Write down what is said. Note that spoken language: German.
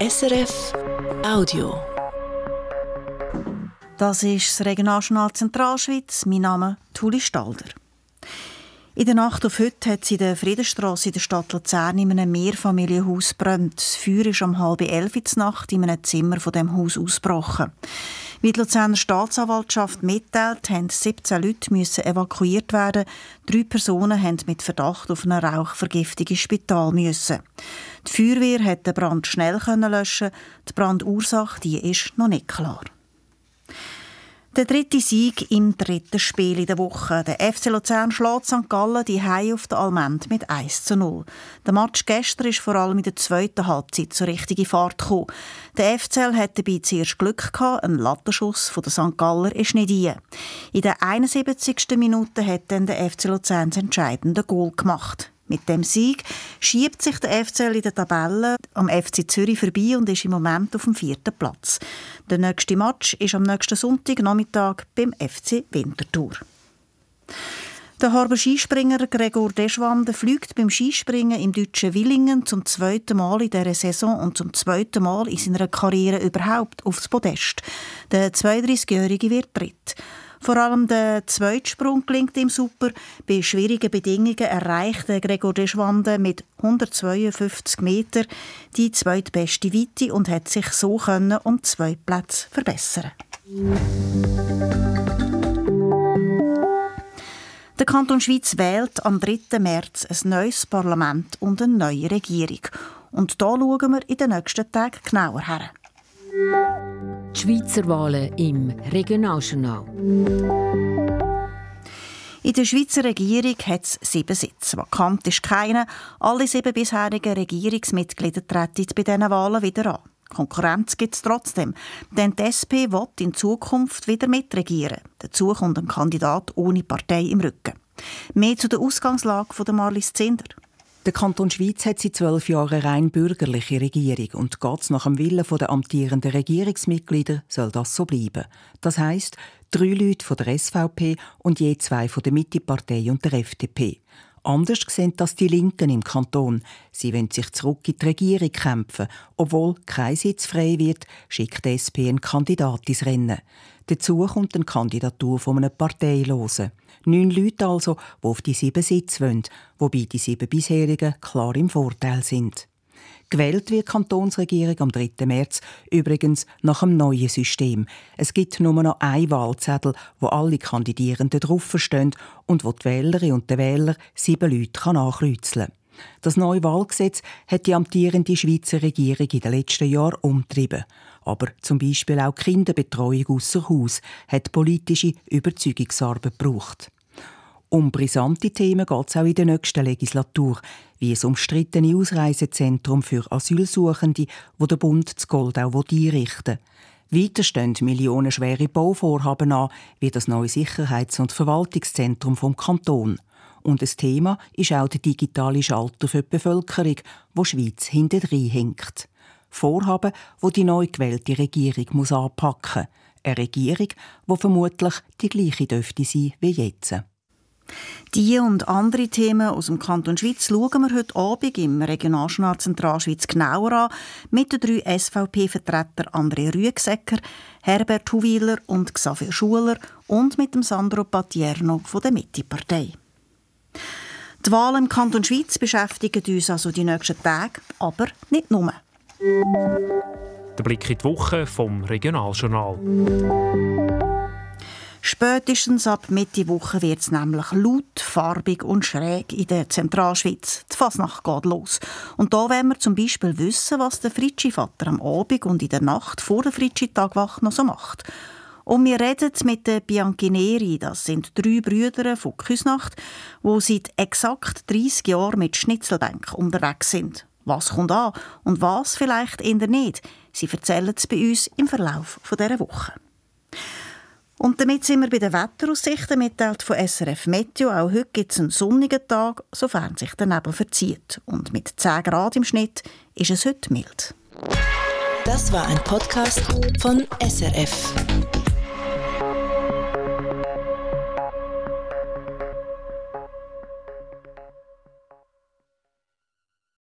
SRF Audio. Das ist das Regionaljournal Zentralschweiz. Mein Name ist Tuli Stalder. In der Nacht auf heute hat sie in der Friedenstrasse in der Stadt Luzern in einem Mehrfamilienhaus brennt. Das Feuer ist um halb elf in der Nacht in einem Zimmer von dem Haus ausgebrochen. Wie die Luzerner Staatsanwaltschaft mitteilt, mussten 17 Leute müssen evakuiert werden. Drei Personen mussten mit Verdacht auf eine Rauchvergiftung ins Spital. Müssen. Die Feuerwehr konnte den Brand schnell löschen. Die Brandursache die ist noch nicht klar. Der dritte Sieg im dritten Spiel in der Woche. Der FC Luzern schlägt St. Gallen die Hause auf der Almend mit 1 zu 0. Der Match gestern ist vor allem in der zweiten Halbzeit zur richtige Fahrt gekommen. Der FCL hatte dabei zuerst Glück gehabt, ein Lattenschuss von der St. Galler ist nicht ein. In der 71. Minute hat dann der FC Luzern das entscheidende Goal gemacht. Mit dem Sieg schiebt sich der FCL in der Tabelle am FC Zürich vorbei und ist im Moment auf dem vierten Platz. Der nächste Match ist am nächsten Sonntag Nachmittag beim FC Winterthur. Der Harber Skispringer Gregor Deschwande fliegt beim Skispringen im deutschen Willingen zum zweiten Mal in dieser Saison und zum zweiten Mal in seiner Karriere überhaupt aufs Podest. Der 32-Jährige wird dritt. Vor allem der Zweitsprung gelingt ihm super. Bei schwierigen Bedingungen erreicht Gregor Deschwande mit 152 Meter die zweitbeste Weite und hat sich so können um zwei Plätze verbessern. Der Kanton Schweiz wählt am 3. März ein neues Parlament und eine neue Regierung. Und da schauen wir in den nächsten Tagen genauer her. Schweizer Wahlen im Regionaljournal. In der Schweizer Regierung hat es sieben Sitze. Vakant ist keiner. Alle sieben bisherigen Regierungsmitglieder treten bei diesen Wahlen wieder an. Konkurrenz gibt es trotzdem, denn die SP will in Zukunft wieder mitregieren. Dazu kommt ein Kandidat ohne Partei im Rücken. Mehr zu der Ausgangslage von Marlies Zinder. Der Kanton Schweiz hat seit zwölf Jahren rein bürgerliche Regierung und geht nach dem Willen der amtierenden Regierungsmitglieder soll das so bleiben. Das heißt, drei Leute von der SVP und je zwei von der Mittepartei und der FDP. Anders sehen das die Linken im Kanton. Sie wollen sich zurück in die Regierung kämpfen. Obwohl kein Sitz frei wird, schickt die SP einen Kandidat ins Rennen. Dazu kommt eine Kandidatur von einem Parteilosen. Neun Leute also, die auf die sieben Sitze wollen, wobei die sieben bisherigen klar im Vorteil sind. Gewählt wird die Kantonsregierung am 3. März übrigens nach einem neuen System. Es gibt nur noch einen Wahlzettel, wo alle Kandidierenden draufstehen und wo die Wählerinnen und der Wähler sieben Leute ankreuzeln kann. Das neue Wahlgesetz hat die amtierende Schweizer Regierung in den letzten Jahren umtrieben. Aber zum Beispiel auch Kinderbetreuung außer Haus hat politische Überzeugungsarbeit gebraucht. Um brisante Themen geht es auch in der nächsten Legislatur, wie das umstrittene Ausreisezentrum für Asylsuchende, wo der Bund das Goldau einrichten will. Weiter stehen millionenschwere Bauvorhaben an, wie das neue Sicherheits- und Verwaltungszentrum vom Kanton. Und das Thema ist auch der digitale Schalter für die Bevölkerung, wo die Schweiz hintendrein hinkt. Vorhaben, wo die neu gewählte Regierung muss anpacken muss. Eine Regierung, die vermutlich die gleiche dürfte sein wie jetzt. Diese und andere Themen aus dem Kanton Schweiz schauen wir heute Abend im Regionaljournal Zentralschweiz genauer an mit den drei SVP-Vertretern André Rüegsecker, Herbert Huwiler und Xavier Schuler und mit dem Sandro Patierno von der Mitte-Partei. Die Wahlen im Kanton Schweiz beschäftigen uns also die nächsten Tage, aber nicht nur. Der Blick in die Woche vom Regionaljournal. Spätestens ab Mitte Woche wird es nämlich laut, farbig und schräg in der Zentralschweiz. Die Fasnacht geht los. Und da wollen wir zum Beispiel wissen, was der Fritschi-Vater am Abend und in der Nacht vor der Fritschi-Tagwacht noch so macht. Und wir reden mit den Bianchineri, das sind drei Brüder von Küsnacht, die seit exakt 30 Jahren mit Schnitzelbänken unterwegs sind. Was kommt an und was vielleicht eher nicht? Sie erzählen es bei uns im Verlauf dieser Woche. Und damit sind wir bei den Wetteraussichten mitteilt von SRF Meteo. Auch heute gibt es einen sonnigen Tag, sofern sich der Nebel verzieht. Und mit 10 Grad im Schnitt ist es heute mild. Das war ein Podcast von SRF.